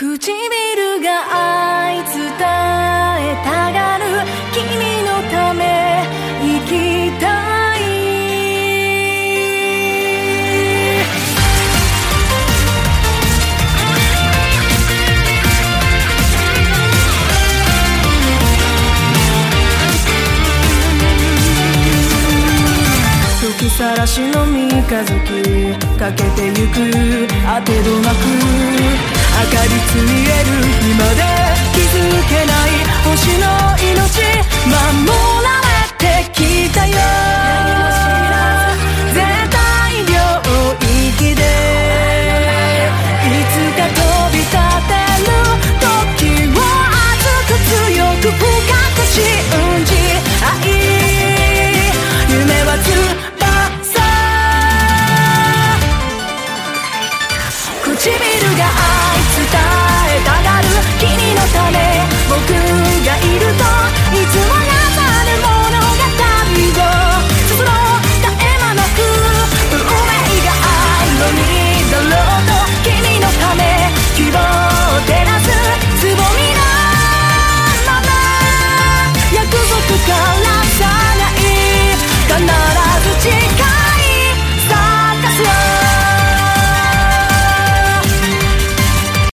唇が愛伝えたがる君のため生きたい吹きさらしの三日月かけてゆく当てどなくかりつ見える